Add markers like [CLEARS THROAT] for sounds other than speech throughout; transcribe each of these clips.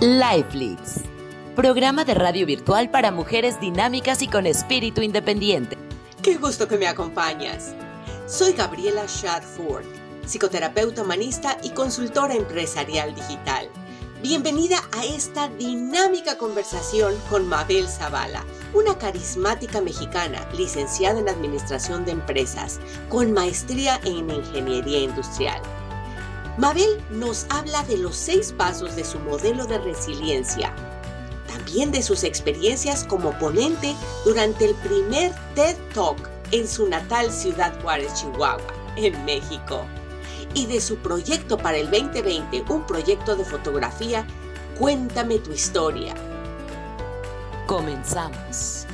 Life Leads, programa de radio virtual para mujeres dinámicas y con espíritu independiente. Qué gusto que me acompañas. Soy Gabriela Shadford, psicoterapeuta humanista y consultora empresarial digital. Bienvenida a esta dinámica conversación con Mabel Zavala, una carismática mexicana licenciada en Administración de Empresas, con maestría en Ingeniería Industrial. Mabel nos habla de los seis pasos de su modelo de resiliencia, también de sus experiencias como ponente durante el primer TED Talk en su natal ciudad Juárez, Chihuahua, en México, y de su proyecto para el 2020, un proyecto de fotografía, Cuéntame tu historia. Comenzamos.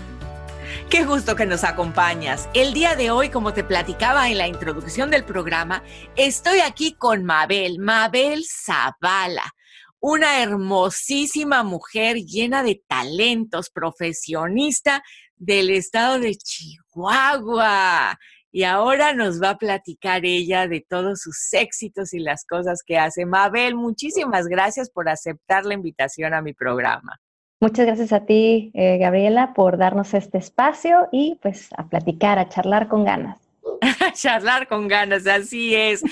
Qué gusto que nos acompañas. El día de hoy, como te platicaba en la introducción del programa, estoy aquí con Mabel, Mabel Zavala, una hermosísima mujer llena de talentos, profesionista del estado de Chihuahua. Y ahora nos va a platicar ella de todos sus éxitos y las cosas que hace. Mabel, muchísimas gracias por aceptar la invitación a mi programa. Muchas gracias a ti, eh, Gabriela, por darnos este espacio y pues a platicar, a charlar con ganas. [LAUGHS] charlar con ganas, así es.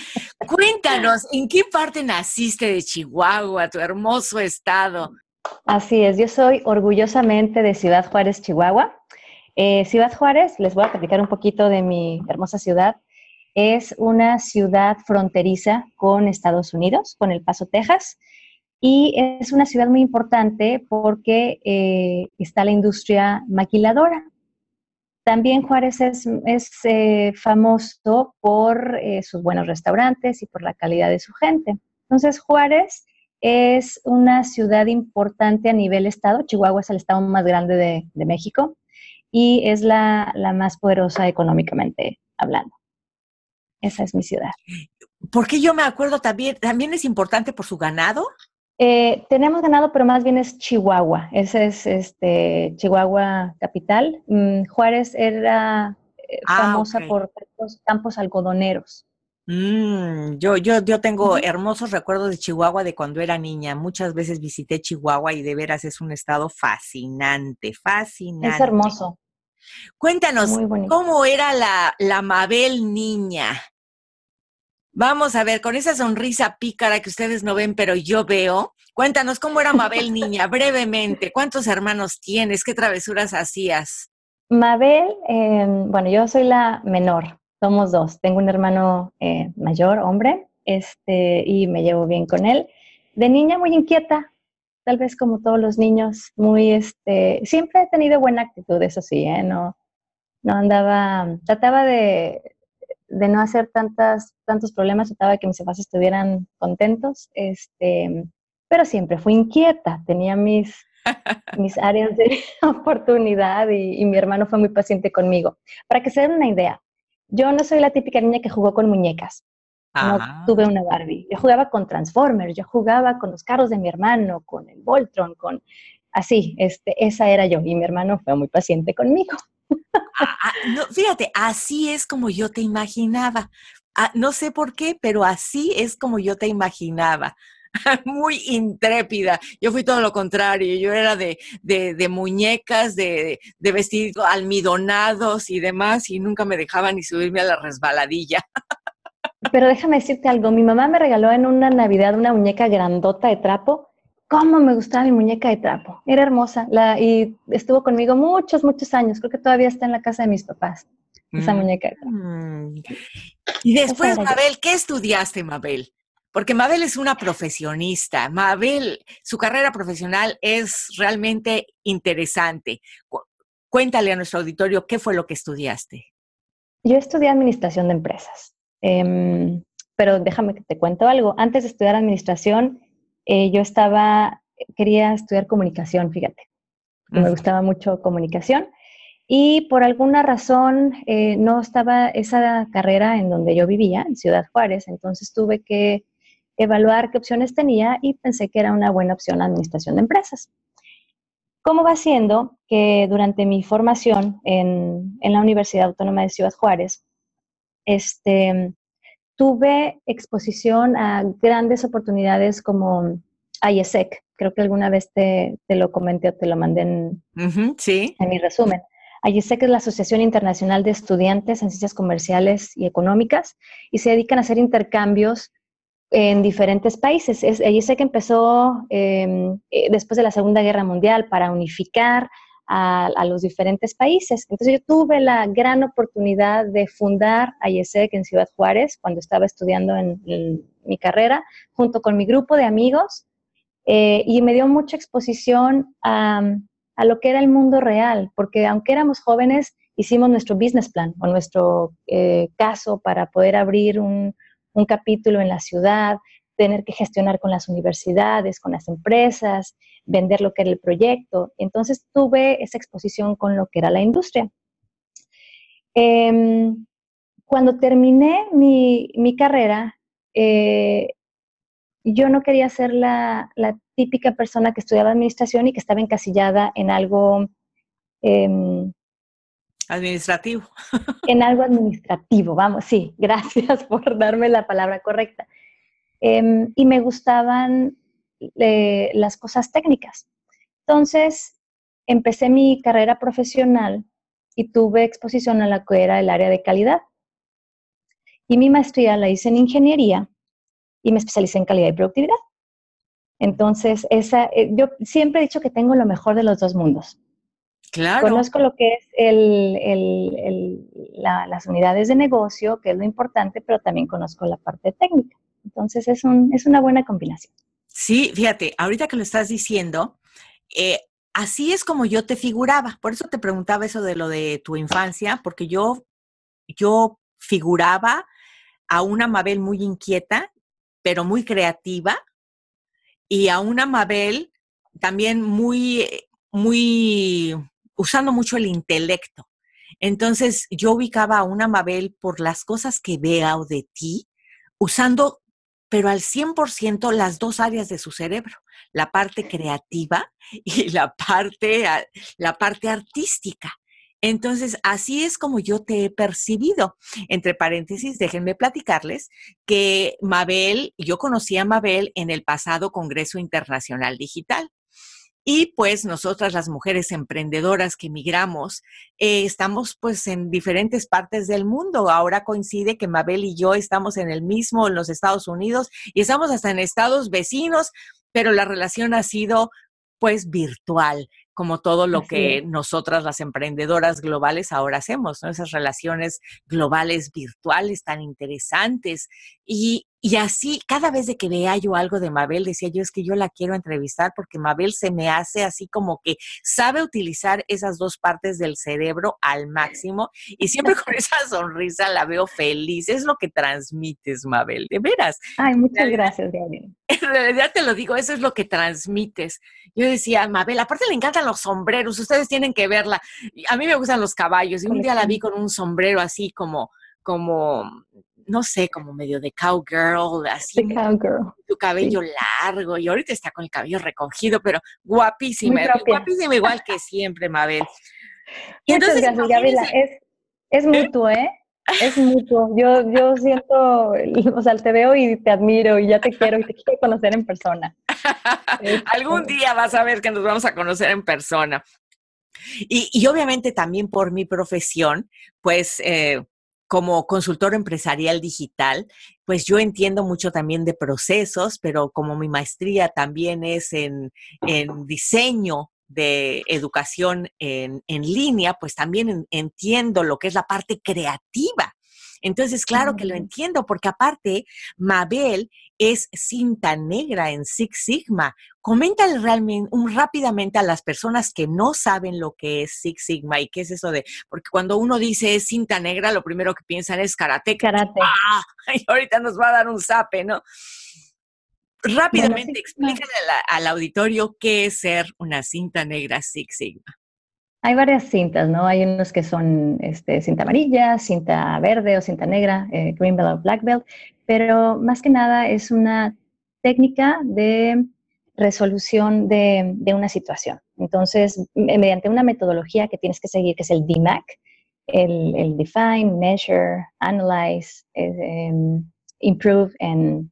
Cuéntanos, ¿en qué parte naciste de Chihuahua, tu hermoso estado? Así es, yo soy orgullosamente de Ciudad Juárez, Chihuahua. Eh, ciudad Juárez, les voy a platicar un poquito de mi hermosa ciudad. Es una ciudad fronteriza con Estados Unidos, con El Paso, Texas. Y es una ciudad muy importante porque eh, está la industria maquiladora. También Juárez es, eh, famoso por eh, sus buenos restaurantes y por la calidad de su gente. Entonces, Juárez es una ciudad importante a nivel estado. Chihuahua es el estado más grande de, México y es la, la, más poderosa económicamente hablando. Esa es mi ciudad. Porque yo me acuerdo también, también es importante por su ganado. Eh, tenemos ganado, pero más bien es Chihuahua. Ese es este, Chihuahua capital. Mm, Juárez era eh, ah, famosa por campos, algodoneros. Mm, yo, yo, yo tengo hermosos recuerdos de Chihuahua de cuando era niña. Muchas veces visité Chihuahua y de veras es un estado fascinante, fascinante. Es hermoso. Cuéntanos, ¿cómo era la, la Mabel niña? Vamos a ver, con esa sonrisa pícara que ustedes no ven, pero yo veo. Cuéntanos cómo era Mabel [LAUGHS] niña, brevemente. ¿Cuántos hermanos tienes? ¿Qué travesuras hacías? Mabel, em, bueno, yo soy la menor. Somos dos. Tengo un hermano eh, mayor, hombre, este, y me llevo bien con él. De niña muy inquieta, tal vez como todos los niños, muy, este, siempre he tenido buena actitud, eso sí, ¿eh? No, no andaba, trataba de, de no hacer tantas, tantos problemas, trataba de que mis papás estuvieran contentos, este, pero siempre fui inquieta, tenía mis, [LAUGHS] mis áreas de [LAUGHS] oportunidad y, mi hermano fue muy paciente conmigo. Para que se den una idea, yo no soy la típica niña que jugó con muñecas. No tuve una Barbie. Yo jugaba con Transformers, yo jugaba con los carros de mi hermano, con el Voltron, con así, este, esa era yo. Y mi hermano fue muy paciente conmigo. Ah, ah, no, fíjate, así es como yo te imaginaba. Ah, no sé por qué, pero así es como yo te imaginaba. [LAUGHS] Muy intrépida. Yo fui todo lo contrario. Yo era de, de, muñecas, de, de vestidos almidonados y demás, y nunca me dejaban ni subirme a la resbaladilla. Pero déjame decirte algo. Mi mamá me regaló en una Navidad una muñeca grandota de trapo cómo me gustaba mi muñeca de trapo. Era hermosa la, y estuvo conmigo muchos, muchos años. Creo que todavía está en la casa de mis papás, esa mm. muñeca de trapo. Y después, Mabel, ¿qué estudiaste, Mabel? Porque Mabel es una profesionista. Mabel, su carrera profesional es realmente interesante. Cuéntale a nuestro auditorio qué fue lo que estudiaste. Yo estudié administración de empresas. Em, pero déjame que te cuento algo. Antes de estudiar administración, eh, yo estaba, quería estudiar comunicación, fíjate. Me gustaba mucho comunicación y por alguna razón eh, no estaba esa carrera en donde yo vivía, en Ciudad Juárez, entonces tuve que evaluar qué opciones tenía y pensé que era una buena opción la administración de empresas. ¿Cómo va siendo que durante mi formación en, en, la Universidad Autónoma de Ciudad Juárez, este, tuve exposición a grandes oportunidades como IESEC. Creo que alguna vez te, lo comenté o te lo mandé en, sí. en mi resumen. IESEC es la Asociación Internacional de Estudiantes en Ciencias Comerciales y Económicas y se dedican a hacer intercambios en diferentes países. Es, IESEC empezó em, eh, después de la Segunda Guerra Mundial para unificar a, los diferentes países. Entonces yo tuve la gran oportunidad de fundar IESEC en Ciudad Juárez cuando estaba estudiando en, mi carrera, junto con mi grupo de amigos, eh, y me dio mucha exposición a, lo que era el mundo real, porque aunque éramos jóvenes, hicimos nuestro business plan o nuestro eh, caso para poder abrir un, un capítulo en la ciudad, tener que gestionar con las universidades, con las empresas, vender lo que era el proyecto. Entonces tuve esa exposición con lo que era la industria. Em, cuando terminé mi, carrera, eh, yo no quería ser la, típica persona que estudiaba administración y que estaba encasillada en algo... Em, administrativo. [LAUGHS] En algo administrativo, vamos, sí, [LAUGHS] gracias por darme la palabra correcta. Em, y me gustaban eh, las cosas técnicas. Entonces, empecé mi carrera profesional y tuve exposición a la que era el área de calidad. Y mi maestría la hice en ingeniería y me especialicé en calidad y productividad. Entonces, esa, eh, yo siempre he dicho que tengo lo mejor de los dos mundos. Claro. Conozco lo que es el, el, las unidades de negocio, que es lo importante, pero también conozco la parte técnica. Entonces es, un, es una buena combinación. Sí, fíjate, ahorita que lo estás diciendo, eh, así es como yo te figuraba. Por eso te preguntaba eso de lo de tu infancia, porque yo, yo figuraba a una Mabel muy inquieta, pero muy creativa, y a una Mabel también muy, muy, usando mucho el intelecto. Entonces yo ubicaba a una Mabel por las cosas que veo de ti, usando pero al 100% las dos áreas de su cerebro, la parte creativa y la parte, la parte artística. Entonces, así es como yo te he percibido. Entre paréntesis, déjenme platicarles que Mabel, yo conocí a Mabel en el pasado Congreso Internacional Digital. Y pues nosotras las mujeres emprendedoras que migramos, eh, estamos pues en diferentes partes del mundo. Ahora coincide que Mabel y yo estamos en el mismo, en los Estados Unidos, y estamos hasta en estados vecinos, pero la relación ha sido pues virtual como todo lo que nosotras las emprendedoras globales ahora hacemos, ¿no? Esas relaciones globales virtuales tan interesantes. Y, y así, cada vez de que veía yo algo de Mabel, decía yo, es que yo la quiero entrevistar porque Mabel se me hace así como que sabe utilizar esas dos partes del cerebro al máximo y siempre con esa [LAUGHS] sonrisa la veo feliz. Es lo que transmites, Mabel, de veras. Ay, muchas gracias, Gabriel. [LAUGHS] En realidad te lo digo, eso es lo que transmites. Yo decía, Mabel, aparte le encantan los sombreros, ustedes tienen que verla. A mí me gustan los caballos y un día la vi con un sombrero así como, como, no sé, como medio de cowgirl, así. cowgirl. Su cabello largo y ahorita está con el cabello recogido, pero guapísima, guapísima igual que siempre, Mabel. Y Muchas gracias, Gabriela. Es, es ¿Eh? mutuo, ¿eh? Es mutuo. Yo, yo siento, o sea, te veo y te admiro y ya te quiero y te quiero conocer en persona. [LAUGHS] Algún día vas a ver que nos vamos a conocer en persona. Y, obviamente también por mi profesión, pues eh, como consultor empresarial digital, pues yo entiendo mucho también de procesos, pero como mi maestría también es en, en diseño de educación en, en línea, pues también entiendo lo que es la parte creativa. Entonces, claro que lo entiendo, porque aparte, Mabel es cinta negra en Six Sigma. Coméntale realmente un, rápidamente a las personas que no saben lo que es Six Sigma y qué es eso de, porque cuando uno dice es cinta negra, lo primero que piensan es karate. Karate. [LAUGHS] ¡Ah! Y ahorita nos va a dar un zape, ¿no? Rápidamente, explícale al auditorio qué es ser una cinta negra Six Sigma. Hay varias cintas, ¿no? Hay unos que son este, cinta amarilla, cinta verde o cinta negra, eh, green belt o black belt, pero más que nada es una técnica de resolución de, una situación. Entonces, mediante una metodología que tienes que seguir, que es el DMAC, el, Define, Measure, Analyze, em, Improve and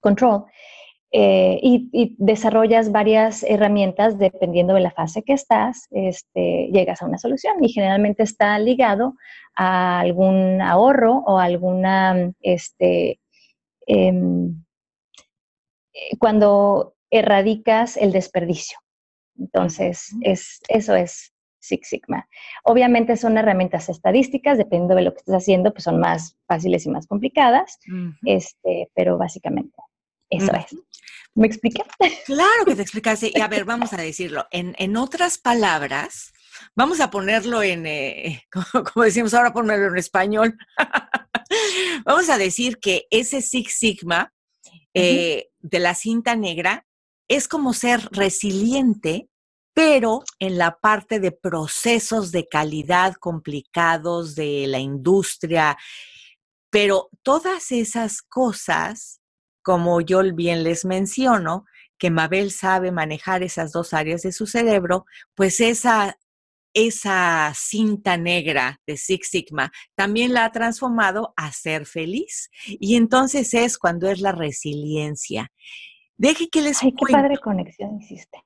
Control, eh, y, desarrollas varias herramientas dependiendo de la fase que estás, este, llegas a una solución y generalmente está ligado a algún ahorro o alguna, este, em, eh, cuando erradicas el desperdicio. Entonces, es, eso es Six Sigma. Obviamente son herramientas estadísticas, dependiendo de lo que estés haciendo, pues son más fáciles y más complicadas, este, pero básicamente eso es. ¿Me expliqué? Claro que te [LAUGHS] explicaste. Y a ver, vamos a decirlo. En, otras palabras, vamos a ponerlo en, eh, [LAUGHS] como, decimos ahora, ponerlo en español. [LAUGHS] vamos a decir que ese Six Sigma eh, de la cinta negra es como ser resiliente, pero en la parte de procesos de calidad complicados de la industria. Pero todas esas cosas como yo bien les menciono, que Mabel sabe manejar esas dos áreas de su cerebro, pues esa, esa cinta negra de Six Sigma también la ha transformado a ser feliz. Y entonces es cuando es la resiliencia. Deje que les Ay, qué padre conexión hiciste.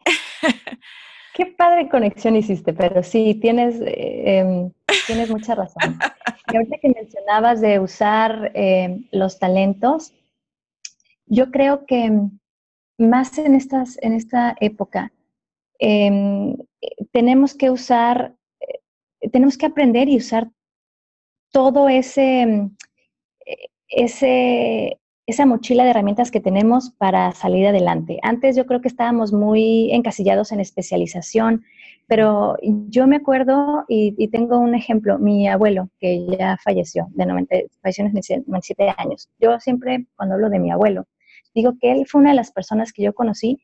qué padre conexión hiciste, pero sí, tienes, eh, em, tienes mucha razón. Y ahorita que mencionabas de usar em, los talentos, yo creo que más en, estas, en esta época em, tenemos que usar, eh, tenemos que aprender y usar todo ese, em, ese, esa mochila de herramientas que tenemos para salir adelante. Antes yo creo que estábamos muy encasillados en especialización, pero yo me acuerdo y, tengo un ejemplo, mi abuelo, que ya falleció, de 90, falleció 97 años. Yo siempre, cuando hablo de mi abuelo, digo que él fue una de las personas que yo conocí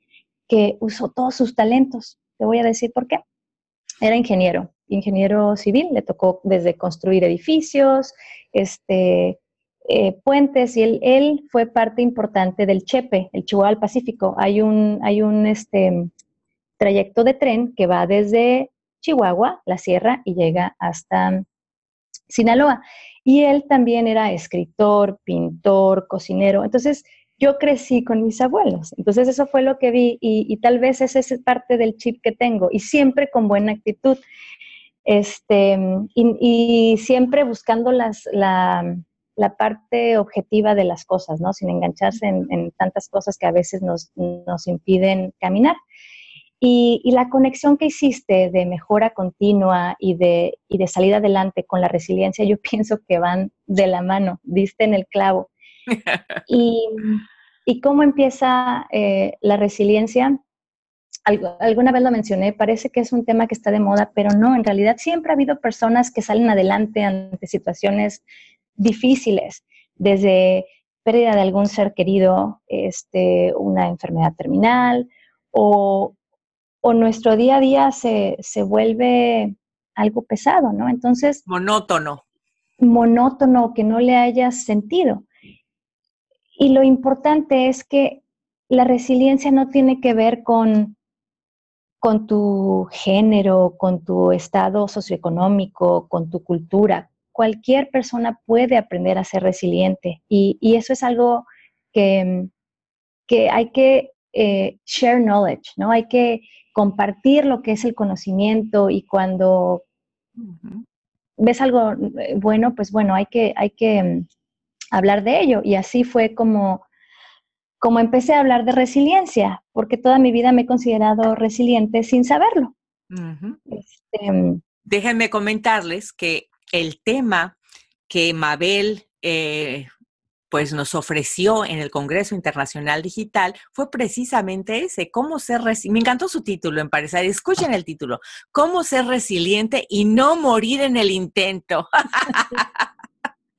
que usó todos sus talentos. Te voy a decir por qué. Era ingeniero, ingeniero civil, le tocó desde construir edificios, este, eh, puentes, y él, fue parte importante del Chepe, el Chihuahua Pacífico. Hay un, hay un este, trayecto de tren que va desde Chihuahua, la sierra, y llega hasta Sinaloa. Y él también era escritor, pintor, cocinero. Entonces, yo crecí con mis abuelos. Entonces eso fue lo que vi y, tal vez esa es parte del chip que tengo y siempre con buena actitud. Este, y, siempre buscando las, la, parte objetiva de las cosas, ¿no? Sin engancharse en, tantas cosas que a veces nos, impiden caminar. Y, la conexión que hiciste de mejora continua y de, y de salida adelante con la resiliencia, yo [LAUGHS] pienso que van de la mano, diste en el clavo. Y, ¿Y cómo empieza eh, la resiliencia? alguna vez lo mencioné, parece que es un tema que está de moda, pero no, en realidad siempre ha habido personas que salen adelante ante situaciones difíciles, desde pérdida de algún ser querido, este, una enfermedad terminal, o, o nuestro día a día se, se vuelve algo pesado, ¿no? Entonces... Monótono. Monótono, que no le hayas sentido. Y lo importante es que la resiliencia no tiene que ver con, con tu género, con tu estado socioeconómico, con tu cultura. Cualquier persona puede aprender a ser resiliente y, eso es algo que, que hay que eh, share knowledge, ¿no? Hay que compartir lo que es el conocimiento y cuando ves algo eh, bueno, pues bueno, hay que, hay que hablar de ello. Y así fue como, como empecé a hablar de resiliencia, porque toda mi vida me he considerado resiliente sin saberlo. Este, Déjenme comentarles que el tema que Mabel eh, pues nos ofreció en el Congreso Internacional Digital fue precisamente ese, cómo ser resiliente. Me encantó su título, en parecer. Escuchen el título, cómo ser resiliente y no morir en el intento.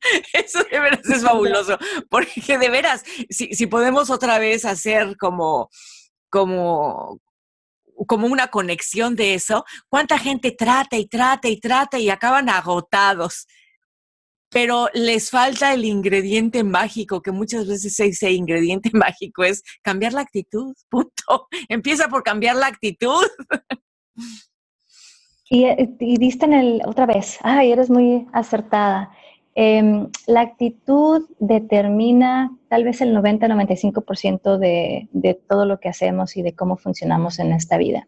[LAUGHS] Eso de veras es fabuloso, porque de veras, si, podemos otra vez hacer como, como, como una conexión de eso, cuánta gente trata y trata y trata y acaban agotados, pero les falta el ingrediente mágico, que muchas veces ese ingrediente [LAUGHS] mágico es cambiar la actitud, punto. Empieza por cambiar la actitud. Y, y diste en el, otra vez, ay, eres muy acertada Em, la actitud determina tal vez el 90-95% de, todo lo que hacemos y de cómo funcionamos en esta vida.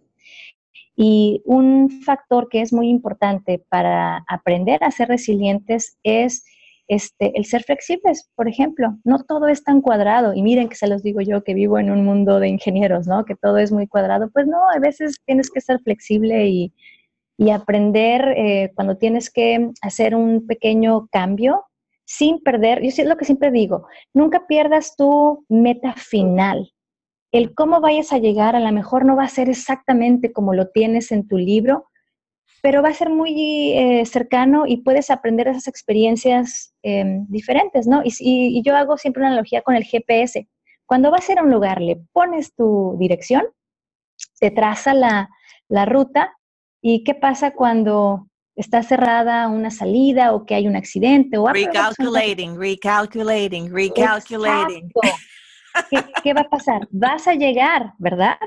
Y un factor que es muy importante para aprender a ser resilientes es este, el ser flexibles, por ejemplo. No todo es tan cuadrado. Y miren que se los digo yo que vivo en un mundo de ingenieros, ¿no? Que todo es muy cuadrado. Pues no, a veces tienes que ser flexible y, y aprender eh, cuando tienes que hacer un pequeño cambio sin perder, yo es lo que siempre digo, nunca pierdas tu meta final. El cómo vayas a llegar a lo mejor no va a ser exactamente como lo tienes en tu libro, pero va a ser muy eh, cercano y puedes aprender esas experiencias em, diferentes, ¿no? Y, y, yo hago siempre una analogía con el GPS. Cuando vas a ir a un lugar, le pones tu dirección, te traza la, la ruta ¿Y qué pasa cuando está cerrada una salida o que hay un accidente? O recalculating, recalculating, recalculating. ¿Qué, va a pasar? Vas a llegar, ¿verdad?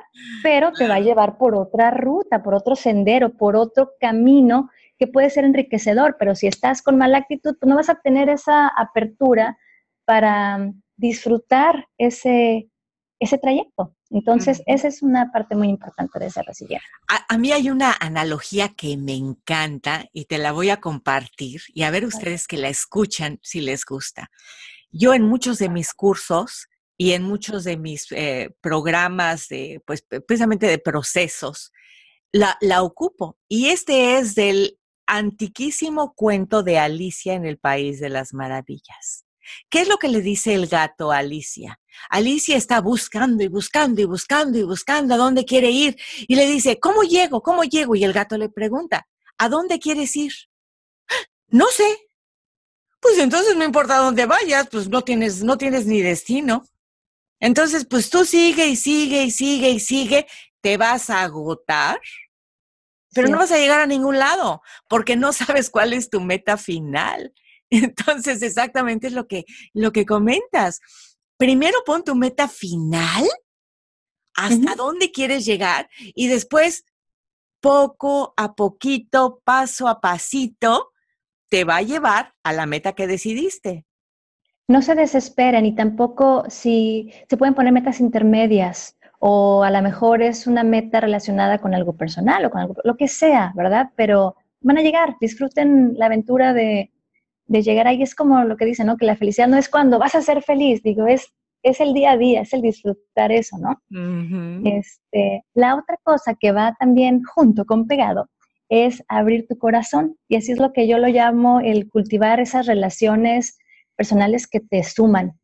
Pero te va a llevar por otra ruta, por otro sendero, por otro camino que puede ser enriquecedor, pero si estás con mala actitud, pues no vas a tener esa apertura para disfrutar ese, ese trayecto. Entonces, esa es una parte muy importante de ser resiliente. A, mí hay una analogía que me encanta y te la voy a compartir y a ver ustedes que la escuchan si les gusta. Yo en muchos de mis cursos y en muchos de mis eh, programas de, pues, precisamente de procesos, la, la ocupo. Y este es del antiquísimo cuento de Alicia en el País de las Maravillas. ¿Qué es lo que le dice el gato a Alicia? Alicia está buscando y buscando y buscando y buscando a dónde quiere ir y le dice, ¿cómo llego? ¿Cómo llego? Y el gato le pregunta, ¿a dónde quieres ir? No sé. Pues entonces no importa dónde vayas, pues no tienes, no tienes ni destino. Entonces, pues tú sigue y sigue y sigue y sigue, te vas a agotar, pero no vas a llegar a ningún lado porque no sabes cuál es tu meta final. [LAUGHS] Entonces, exactamente es lo que, lo que comentas. Primero pon tu meta final, hasta dónde quieres llegar, y después, poco a poquito, paso a pasito, te va a llevar a la meta que decidiste. No se desesperen y tampoco si se pueden poner metas intermedias o a lo mejor es una meta relacionada con algo personal o con algo, lo que sea, ¿verdad? Pero van a llegar, disfruten la aventura de, de llegar ahí es como lo que dicen, ¿no? Que la felicidad no es cuando vas a ser feliz, digo, es, es el día a día, es el disfrutar eso, ¿no? este, la otra cosa que va también junto con pegado es abrir tu corazón y así es lo que yo lo llamo el cultivar esas relaciones personales que te suman.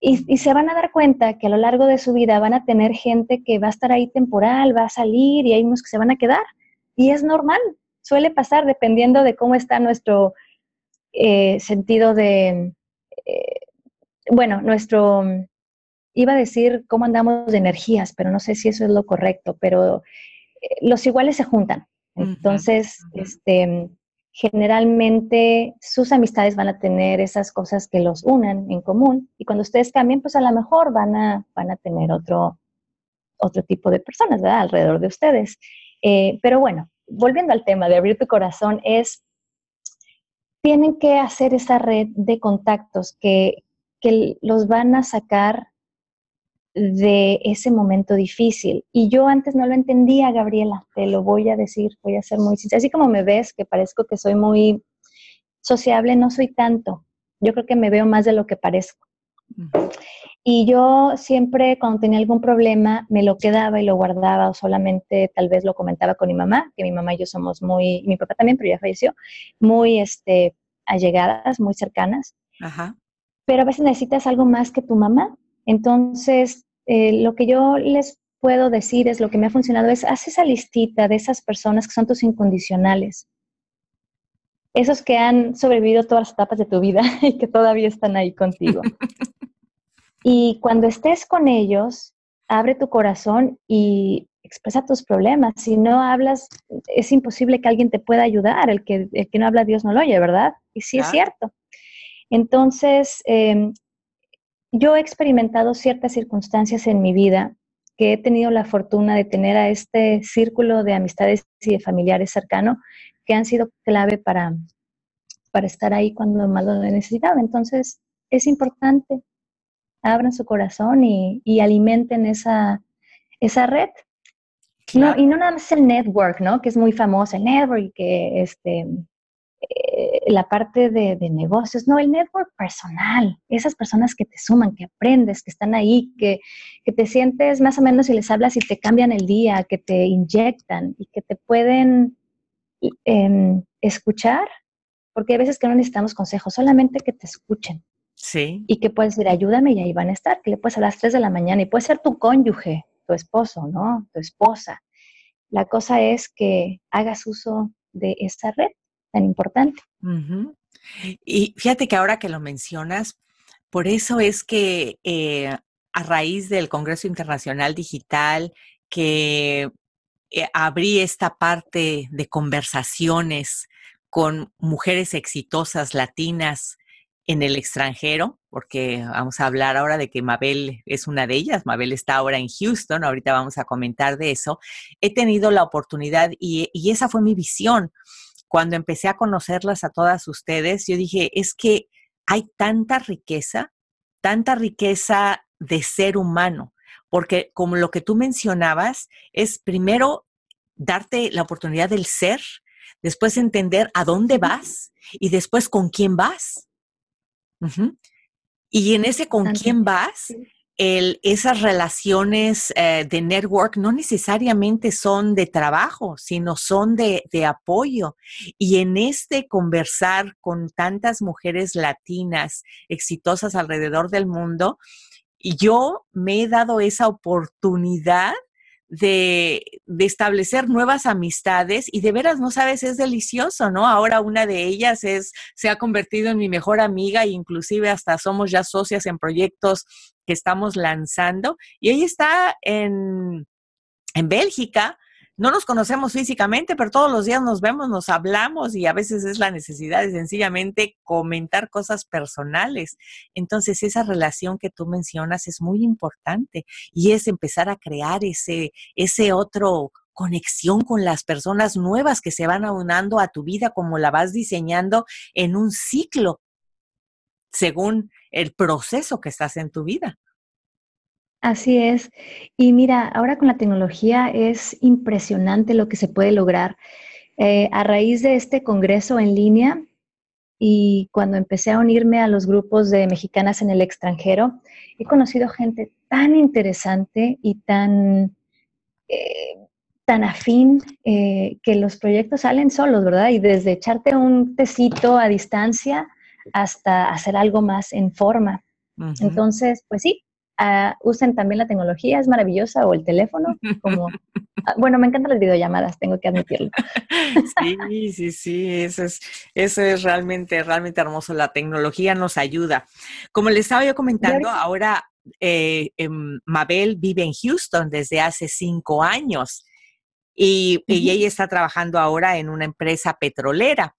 Y, y, se van a dar cuenta que a lo largo de su vida van a tener gente que va a estar ahí temporal, va a salir y hay unos que se van a quedar. Y es normal, suele pasar dependiendo de cómo está nuestro eh, sentido de, eh, bueno, nuestro, iba a decir cómo andamos de energías, pero no sé si eso es lo correcto, pero eh, los iguales se juntan. Entonces, este, generalmente sus amistades van a tener esas cosas que los unan en común y cuando ustedes cambien, pues a lo mejor van a, van a tener otro, otro tipo de personas, ¿verdad? Alrededor de ustedes. pero bueno, volviendo al tema de abrir tu corazón, es tienen que hacer esa red de contactos que, los van a sacar de ese momento difícil. Y yo antes no lo entendía, Gabriela, te lo voy a decir, voy a ser muy sincera. Así como me ves, que parezco que soy muy sociable, no soy tanto. Yo creo que me veo más de lo que parezco. Y yo siempre cuando tenía algún problema me lo quedaba y lo guardaba o solamente tal vez lo comentaba con mi mamá, que mi mamá y yo somos muy, mi papá también, pero ya falleció, muy este, allegadas, muy cercanas. Pero a veces necesitas algo más que tu mamá. Entonces, eh, lo que yo les puedo decir es lo que me ha funcionado es haz esa listita de esas personas que son tus incondicionales. Esos que han sobrevivido todas las etapas de tu vida [LAUGHS] y que todavía están ahí contigo. [LAUGHS] Y cuando estés con ellos, abre tu corazón y expresa tus problemas. Si no hablas, es imposible que alguien te pueda ayudar. El que, el que no habla, Dios no lo oye, ¿verdad? Y sí es cierto. Entonces, em, yo he experimentado ciertas circunstancias en mi vida que he tenido la fortuna de tener a este círculo de amistades y de familiares cercanos que han sido clave para, para estar ahí cuando más lo necesitan. Entonces, es importante, abran su corazón y, alimenten esa, esa red. No, y no nada más el network, ¿no? Que es muy famoso, el network, que este, eh, la parte de, negocios, no, el network personal, esas personas que te suman, que aprendes, que están ahí, que, que te sientes más o menos y les hablas y te cambian el día, que te inyectan y que te pueden em, escuchar, porque hay veces que no necesitamos consejos, solamente que te escuchen. Sí. Y que puedes decir, ayúdame y ahí van a estar, que le puedes a las 3 de la mañana y puede ser tu cónyuge, tu esposo, ¿no? Tu esposa. La cosa es que hagas uso de esa red tan importante. Y fíjate que ahora que lo mencionas, por eso es que eh, a raíz del Congreso Internacional Digital, que eh, abrí esta parte de conversaciones con mujeres exitosas latinas en el extranjero, porque vamos a hablar ahora de que Mabel es una de ellas, Mabel está ahora en Houston, ahorita vamos a comentar de eso, he tenido la oportunidad y, y esa fue mi visión, cuando empecé a conocerlas a todas ustedes, yo dije, es que hay tanta riqueza, tanta riqueza de ser humano, porque como lo que tú mencionabas, es primero darte la oportunidad del ser, después entender a dónde vas y después con quién vas. Y en ese con quién vas, esas relaciones eh, de network no necesariamente son de trabajo, sino son de, de, apoyo. Y en este conversar con tantas mujeres latinas exitosas alrededor del mundo, yo me he dado esa oportunidad de, establecer nuevas amistades y de veras, no sabes, es delicioso, ¿no? Ahora una de ellas es, se ha convertido en mi mejor amiga e inclusive hasta somos ya socias en proyectos que estamos lanzando y ella está en, en Bélgica no nos conocemos físicamente, pero todos los días nos vemos, nos hablamos y a veces es la necesidad de sencillamente comentar cosas personales. Entonces, esa relación que tú mencionas es muy importante y es empezar a crear ese, ese otro conexión con las personas nuevas que se van aunando a tu vida como la vas diseñando en un ciclo según el proceso que estás en tu vida. Así es. Y mira, ahora con la tecnología es impresionante lo que se puede lograr. Eh, a raíz de este congreso en línea y cuando empecé a unirme a los grupos de mexicanas en el extranjero, he conocido gente tan interesante y tan, eh, tan afín eh, que los proyectos salen solos, ¿verdad? Y desde echarte un tecito a distancia hasta hacer algo más en forma. Entonces, pues sí, Ah, usen también la tecnología, es maravillosa, o el teléfono, como, ah, bueno, me encantan las videollamadas, tengo que admitirlo. [LAUGHS] Sí, sí, sí, eso es, eso es realmente, realmente hermoso, la tecnología nos ayuda. Como les estaba yo comentando, ahora eh, em, Mabel vive en Houston desde hace cinco años y, y ella está trabajando ahora en una empresa petrolera,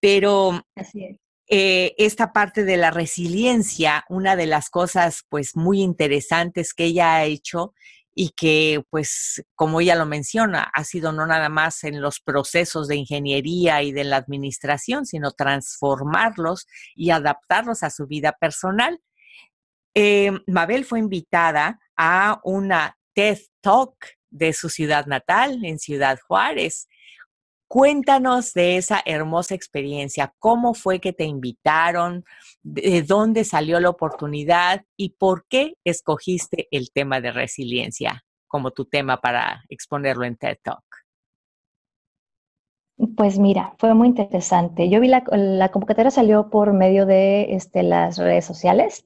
pero Así es. Eh, esta parte de la resiliencia, una de las cosas pues muy interesantes que ella ha hecho y que pues como ella lo menciona, ha sido no nada más en los procesos de ingeniería y de la administración, sino transformarlos y adaptarlos a su vida personal. Eh, Mabel fue invitada a una TED Talk de su ciudad natal, en Ciudad Juárez, Cuéntanos de esa hermosa experiencia, cómo fue que te invitaron, de dónde salió la oportunidad y por qué escogiste el tema de resiliencia como tu tema para exponerlo en TED Talk. Pues mira, fue muy interesante. Yo vi la, convocatoria salió por medio de este, las redes sociales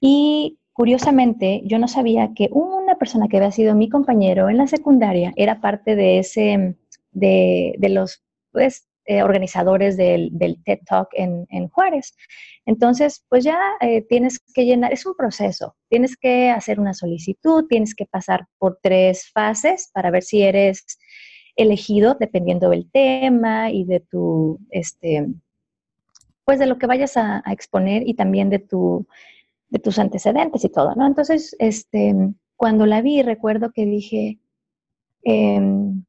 y curiosamente yo no sabía que una persona que había sido mi compañero en la secundaria era parte de ese de, los pues, eh, organizadores del, TED Talk en, Juárez. Entonces, pues ya eh, tienes que llenar, es un proceso, tienes que hacer una solicitud, tienes que pasar por tres fases para ver si eres elegido dependiendo del tema y de tu, este, pues de lo que vayas a, exponer y también de, tu, de tus antecedentes y todo, ¿no? Entonces, este, cuando la vi, recuerdo que dije, em,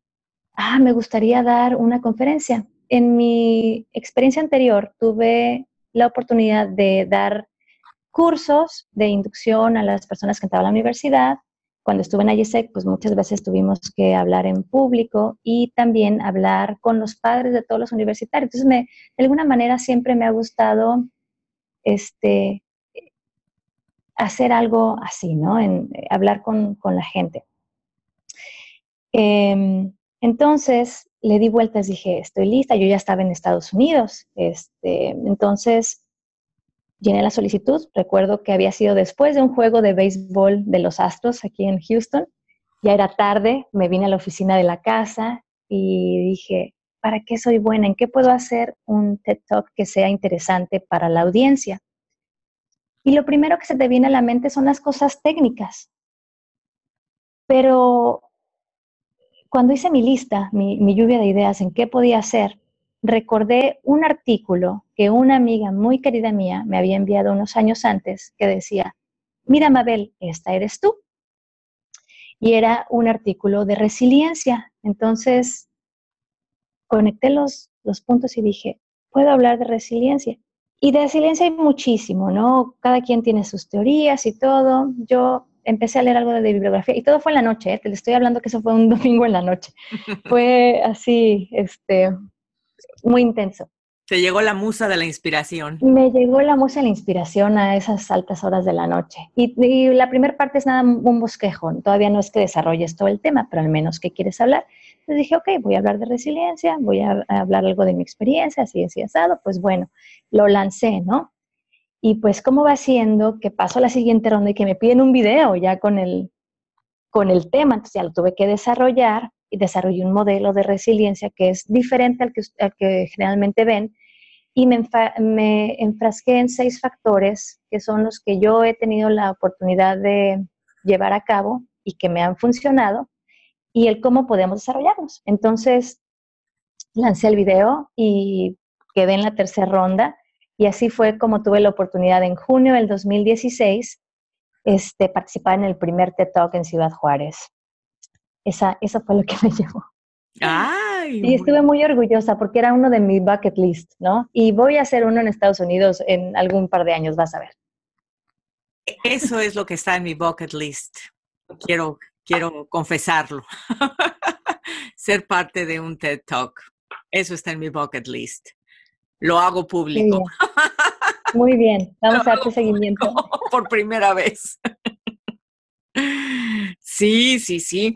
ah, me gustaría dar una conferencia. en mi experiencia anterior tuve la oportunidad de dar cursos de inducción a las personas que entraban a la universidad. Cuando estuve en IESEC, pues muchas veces tuvimos que hablar en público y también hablar con los padres de todos los universitarios. Entonces, me, de alguna manera siempre me ha gustado este, hacer algo así, ¿no? En, eh, hablar con, la gente. Em, entonces, le di vueltas, dije, estoy lista, yo ya estaba en Estados Unidos. Este, entonces, llené la solicitud. Recuerdo que había sido después de un juego de béisbol de los Astros aquí en Houston. Ya era tarde, me vine a la oficina de la casa y dije, ¿para qué soy buena? ¿En qué puedo hacer un TED Talk que sea interesante para la audiencia? Y lo primero que se te viene a la mente son las cosas técnicas. Pero cuando hice mi lista, mi, lluvia de ideas en qué podía hacer, recordé un artículo que una amiga muy querida mía me había enviado unos años antes que decía, mira Mabel, esta eres tú. Y era un artículo de resiliencia. Entonces, conecté los, los puntos y dije, puedo hablar de resiliencia. Y de resiliencia hay muchísimo, ¿no? Cada quien tiene sus teorías y todo. Yo empecé a leer algo de bibliografía y todo fue en la noche, ¿eh? te estoy hablando que eso fue un [LAUGHS] domingo en la noche. fue así, este, muy intenso. Te llegó la musa de la inspiración. Me llegó la musa de la inspiración a esas altas horas de la noche. Y, y la primera parte es nada un bosquejo. Todavía no es que desarrolles todo el tema, pero al menos que quieres hablar. Entonces dije, ok, voy a hablar de resiliencia, voy a, hablar algo de mi experiencia, así, así, asado. Pues bueno, lo lancé, ¿no? Y pues, ¿cómo va siendo que paso a la siguiente ronda y que me piden un video ya con el, con el tema? Entonces ya lo tuve que desarrollar y desarrollé un modelo de resiliencia que es diferente al que, que generalmente ven y me, enfrasqué en seis factores que son los que yo he tenido la oportunidad de llevar a cabo y que me han funcionado y el cómo podemos desarrollarlos. Entonces, lancé el video y quedé en la tercera ronda y así fue como tuve la oportunidad en junio del 2016 este, participar en el primer TED Talk en Ciudad Juárez. Esa, eso fue lo que me [LAUGHS] llevó. Ay, y estuve muy orgullosa porque era uno de mi bucket list, ¿no? Y voy a hacer uno en Estados Unidos en algún par de años, vas a ver. Eso es lo que está en mi bucket list. Quiero, quiero confesarlo. [LAUGHS] Ser parte de un TED Talk. Eso está en mi bucket list. Lo hago público. Muy bien, vamos a [LAUGHS] darte seguimiento. [LAUGHS] Por primera vez. [LAUGHS] Sí, sí, sí.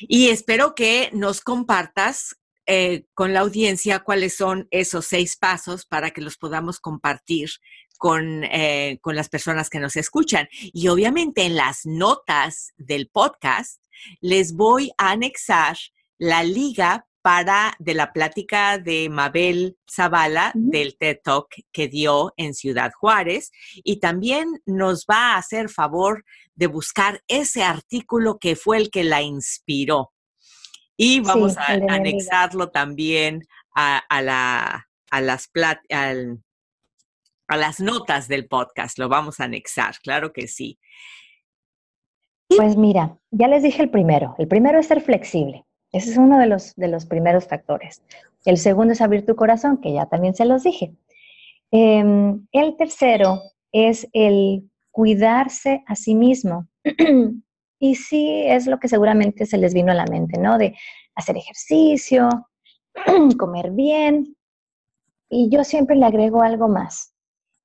Y espero que nos compartas eh, con la audiencia cuáles son esos seis pasos para que los podamos compartir con, eh, con las personas que nos escuchan. Y obviamente en las notas del podcast les voy a anexar la liga para de la plática de Mabel Zavala del TED Talk que dio en Ciudad Juárez y también nos va a hacer favor de buscar ese artículo que fue el que la inspiró. Y vamos a anexarlo también a, la, a, las a las notas del podcast. Lo vamos a anexar, claro que sí. Pues mira, ya les dije el primero. El primero es ser flexible. Ese es uno de los, de los primeros factores. El segundo es abrir tu corazón, que ya también se los dije. Em, el tercero es el cuidarse a sí mismo. [CLEARS THROAT] y sí es lo que seguramente se les vino a la mente, ¿no? De hacer ejercicio, [CLEARS THROAT] comer bien. Y yo siempre le agrego algo más.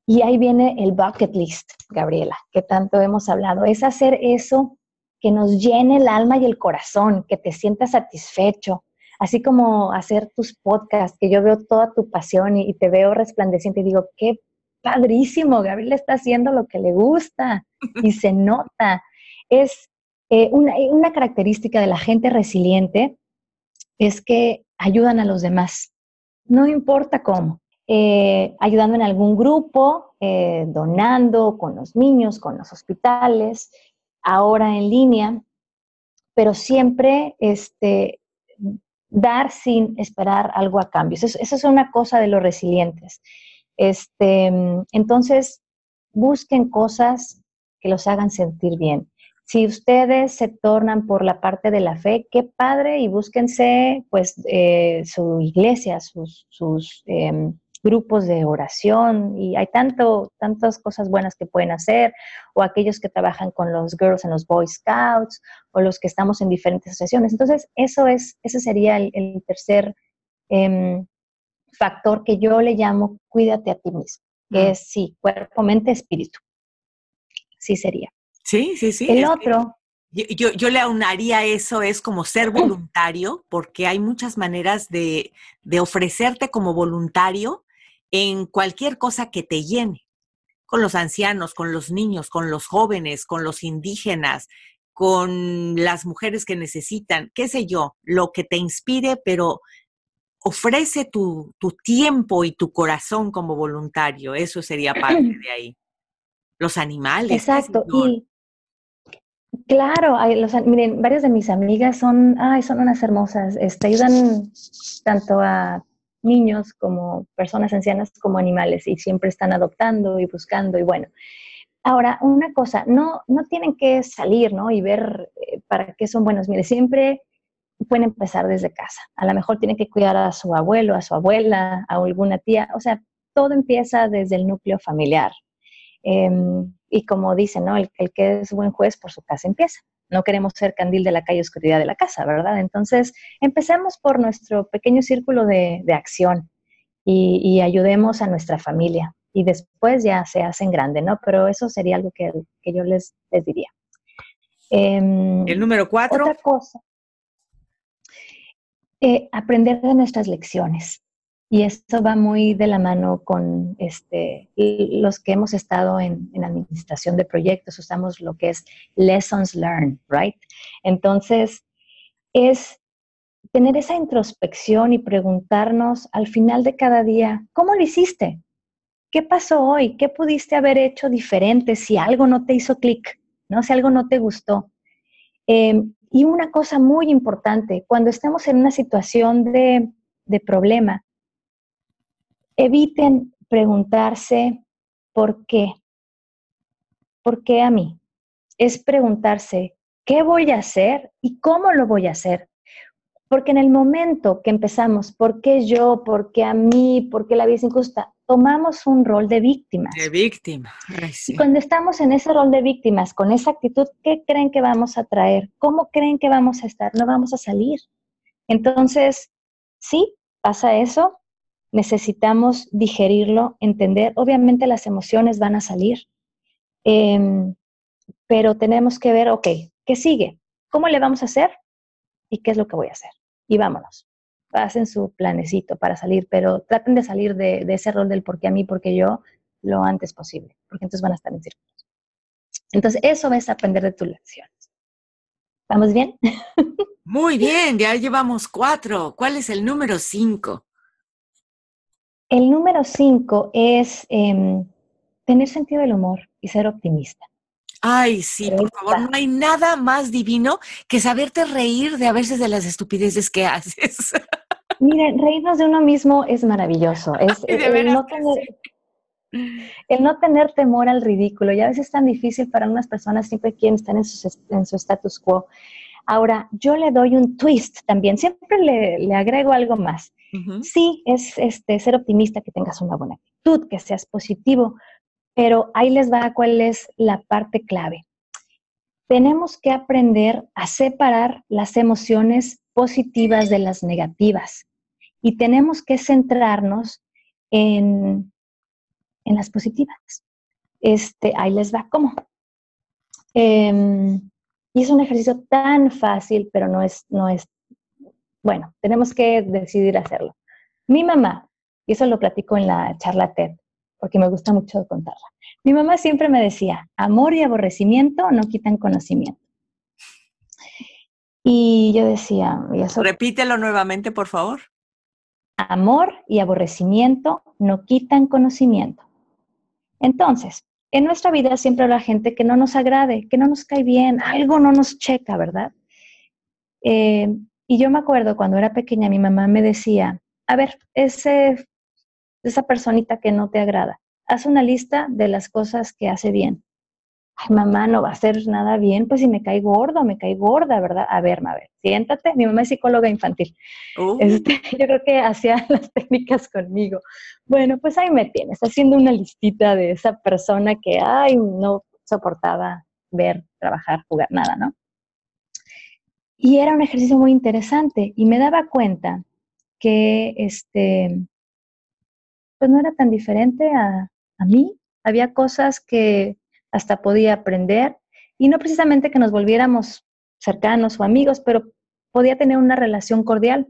Y ahí viene el bucket list, Gabriela, que tanto hemos hablado. Es hacer eso que nos llene el alma y el corazón, que te sientas satisfecho, así como hacer tus podcasts, que yo veo toda tu pasión y, te veo resplandeciente y digo, qué padrísimo, Gabriel está haciendo lo que le gusta y se nota. Es eh, una, característica de la gente resiliente es que ayudan a los demás, no importa cómo. Eh, ayudando en algún grupo, eh, donando con los niños, con los hospitales, ahora en línea, pero siempre este, dar sin esperar algo a cambio. Eso, es una cosa de los resilientes. Este, entonces, busquen cosas que los hagan sentir bien. Si ustedes se tornan por la parte de la fe, qué padre y búsquense pues eh, su iglesia, sus, sus em, grupos de oración y hay tanto, tantas cosas buenas que pueden hacer, o aquellos que trabajan con los girls en los Boy Scouts, o los que estamos en diferentes asociaciones. Entonces, eso es, ese sería el, tercer em, factor que yo le llamo cuídate a ti mismo, que es sí, cuerpo, mente, espíritu. Sí sería. Sí, sí, sí. El otro. Yo, yo, le aunaría eso, es como ser [CLEARS THROAT] voluntario, porque hay muchas maneras de, de ofrecerte como voluntario en cualquier cosa que te llene, con los ancianos, con los niños, con los jóvenes, con los indígenas, con las mujeres que necesitan, qué sé yo, lo que te inspire, pero ofrece tu, tiempo y tu corazón como voluntario, eso sería parte [CLEARS THROAT] de ahí. Los animales. Exacto, y claro, los, miren, varias de mis amigas son, ay, son unas hermosas, este, ayudan tanto a niños como personas ancianas como animales y siempre están adoptando y buscando y bueno. Ahora, una cosa, no, no tienen que salir, ¿no? Y ver eh, para qué son buenos. Mire, siempre pueden empezar desde casa. A lo mejor tienen que cuidar a su abuelo, a su abuela, a alguna tía. O sea, todo empieza desde el núcleo familiar. Em, y como dicen, ¿no? El, el, que es buen juez por su casa empieza. No queremos ser candil de la calle, oscuridad de la casa, ¿verdad? Entonces, empecemos por nuestro pequeño círculo de, acción y, ayudemos a nuestra familia. Y después ya se hacen grande, ¿no? Pero eso sería algo que, yo les, les diría. Em, el número cuatro. Otra cosa. Eh, aprender de nuestras lecciones. Y esto va muy de la mano con este, los que hemos estado en, administración de proyectos, usamos lo que es lessons learned, right? Entonces, es tener esa introspección y preguntarnos al final de cada día, ¿cómo lo hiciste? ¿Qué pasó hoy? ¿Qué pudiste haber hecho diferente si algo no te hizo clic? ¿no? Si algo no te gustó. Em, y una cosa muy importante, cuando estamos en una situación de, de problema, eviten preguntarse por qué. ¿Por qué a mí? Es preguntarse qué voy a hacer y cómo lo voy a hacer. Porque en el momento que empezamos, ¿por qué yo? ¿Por qué a mí? ¿Por qué la vida es injusta? Tomamos un rol de víctimas. De víctima. Y cuando estamos en ese rol de víctimas, con esa actitud, ¿qué creen que vamos a traer? ¿Cómo creen que vamos a estar? No vamos a salir. Entonces, sí, pasa eso, necesitamos digerirlo, entender. Obviamente las emociones van a salir, em, pero tenemos que ver, ok, ¿qué sigue? ¿Cómo le vamos a hacer? ¿Y qué es lo que voy a hacer? Y vámonos. Hacen su planecito para salir, pero traten de salir de, ese rol del por qué a mí, porque yo, lo antes posible, porque entonces van a estar en círculos. Entonces, eso es aprender de tus lecciones. ¿Vamos bien? [LAUGHS] Muy bien, ya llevamos cuatro. ¿Cuál es el número cinco? El número cinco es em, tener sentido del humor y ser optimista. Ay, sí, por favor, no hay nada más divino que saberte reír de a veces de las estupideces que haces. [LAUGHS] Miren, reírnos de uno mismo es maravilloso. Es, el, no tener, el, no tener, temor al ridículo. Y a veces es tan difícil para unas personas, siempre quieren estar en su, en su status quo. Ahora, yo le doy un twist también, siempre le, le agrego algo más. Sí, es este, ser optimista, que tengas una buena actitud, que seas positivo, pero ahí les va cuál es la parte clave. Tenemos que aprender a separar las emociones positivas de las negativas y tenemos que centrarnos en, en las positivas. Este, ahí les va cómo. Em, y es un ejercicio tan fácil, pero no es, no es bueno, tenemos que decidir hacerlo. Mi mamá, y eso lo platico en la charla TED, porque me gusta mucho contarla. Mi mamá siempre me decía, amor y aborrecimiento no quitan conocimiento. Y yo decía, y eso, repítelo nuevamente, por favor. Amor y aborrecimiento no quitan conocimiento. Entonces, en nuestra vida siempre habrá gente que no nos agrade, que no nos cae bien, algo no nos checa, ¿verdad? Eh, y yo me acuerdo cuando era pequeña, mi mamá me decía, a ver, ese, esa personita que no te agrada, haz una lista de las cosas que hace bien ay, mamá, no va a hacer nada bien, pues si me cae gordo, me cae gorda, ¿verdad? A ver, ver, siéntate, mi mamá es psicóloga infantil. Uh. Este, [LAUGHS] yo creo que hacía [LAUGHS] las técnicas conmigo. Bueno, pues ahí me tienes, haciendo una listita de esa persona que, ay, no soportaba ver, trabajar, jugar, nada, ¿no? Y era un ejercicio muy interesante y me daba cuenta que, este, pues no era tan diferente a, a mí. Había cosas que hasta podía aprender y no precisamente que nos volviéramos cercanos o amigos, pero podía tener una relación cordial.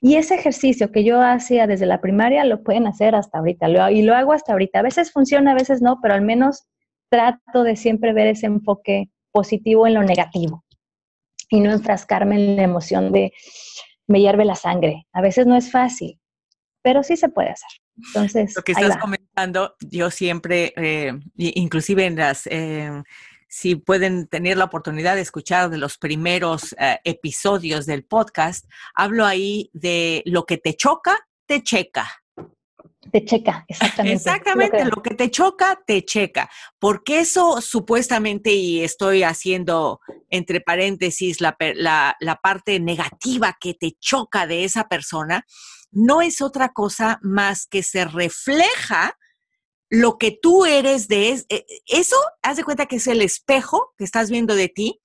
Y ese ejercicio que yo hacía desde la primaria lo pueden hacer hasta ahorita y lo hago hasta ahorita. A veces funciona, a veces no, pero al menos trato de siempre ver ese enfoque positivo en lo negativo y no enfrascarme en la emoción de me hierve la sangre. A veces no es fácil, pero sí se puede hacer. Entonces, lo que estás comentando, yo siempre, eh, inclusive en las, eh, si pueden tener la oportunidad de escuchar de los primeros eh, episodios del podcast, hablo ahí de lo que te choca, te checa. Te checa, exactamente. Exactamente, lo que, te choca, te checa. Porque eso supuestamente, y estoy haciendo entre paréntesis la, la, parte negativa que te choca de esa persona, no es otra cosa más que se refleja lo que tú eres de e, eso, haz de cuenta que es el espejo que estás viendo de ti,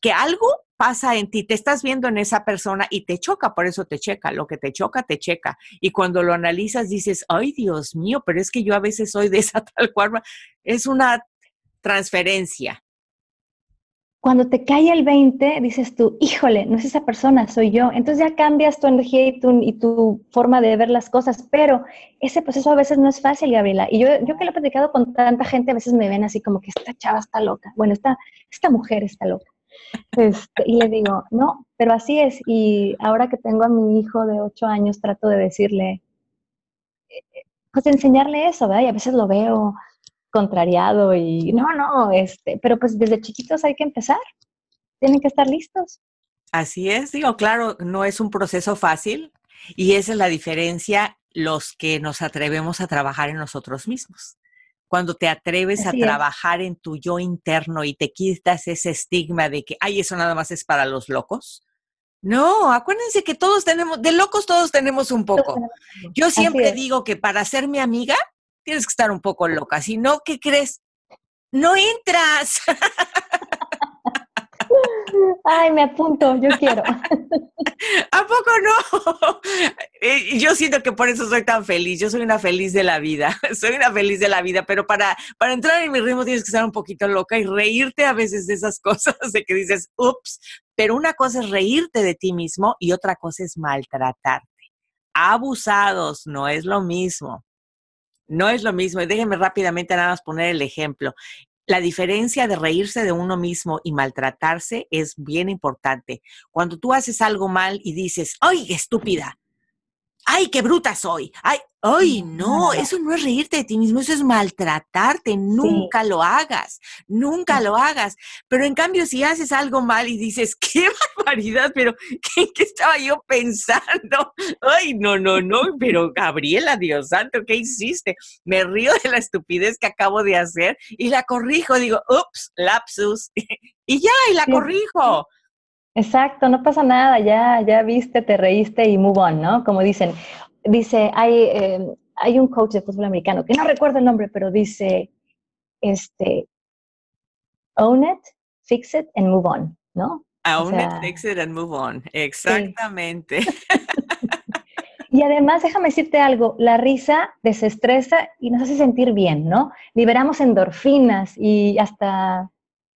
que algo pasa en ti, te estás viendo en esa persona y te choca, por eso te checa, lo que te choca, te checa. Y cuando lo analizas dices, ay Dios mío, pero es que yo a veces soy de esa [LAUGHS] tal cual, es una transferencia cuando te cae el 20, dices tú, híjole, no es esa persona, soy yo. Entonces ya cambias tu energía y tu, y tu forma de ver las cosas, pero ese proceso a veces no es fácil, Gabriela. Y yo, yo que lo he platicado con tanta gente, a veces me ven así como que esta chava está loca. Bueno, esta, esta mujer está loca. Este, y le digo, no, pero así es. Y ahora que tengo a mi hijo de 8 años, trato de decirle, pues de enseñarle eso, ¿verdad? Y a veces lo veo contrariado y no, no, este, pero pues desde chiquitos hay que empezar, tienen que estar listos. Así es, digo, claro, no es un proceso fácil y esa es la diferencia los que nos atrevemos a trabajar en nosotros mismos. Cuando te atreves a trabajar en tu yo interno y te quitas ese estigma de que, ay, eso nada más es para los locos. No, acuérdense que todos tenemos, de locos todos tenemos un poco. Yo siempre digo que para ser mi amiga, tienes que estar un poco loca. Si no, ¿qué crees? No entras. [LAUGHS] Ay, me apunto, yo quiero. [LAUGHS] ¿A poco no? [LAUGHS] Eh, yo siento que por eso soy tan feliz. Yo soy una feliz de la vida. [LAUGHS] Soy una feliz de la vida, pero para, para entrar en mi ritmo tienes que estar un poquito loca y reírte a veces de esas cosas, de que dices, ups, pero una cosa es reírte de ti mismo y otra cosa es maltratarte. Abusados, no es lo mismo. No es lo mismo. Y déjenme rápidamente nada más poner el ejemplo. La diferencia de reírse de uno mismo y maltratarse es bien importante. Cuando tú haces algo mal y dices, ¡ay, estúpida! ¡Ay, qué bruta soy! ¡ay, ay, no! Eso no es reírte de ti mismo, eso es maltratarte. Nunca lo hagas, nunca lo hagas. Pero en cambio, si haces algo mal y dices, [LAUGHS] ¡qué barbaridad! Pero, ¿qué, qué estaba yo pensando? ¡ay, no, no, no! [LAUGHS] Pero, Gabriela, Dios santo, ¿qué hiciste? Me río de la estupidez que acabo de hacer y la corrijo. Digo, ups, lapsus. [LAUGHS] y ya, y la corrijo. Exacto, no pasa nada, ya, ya viste, te reíste y move on, ¿no? Como dicen, dice, hay, em, hay un coach de fútbol americano, que no recuerdo el nombre, pero dice, este, own it, fix it and move on, ¿no? Own it, fix it and move on, exactamente. [LAUGHS] Y además, déjame decirte algo, la risa desestresa y nos hace sentir bien, ¿no? Liberamos endorfinas y hasta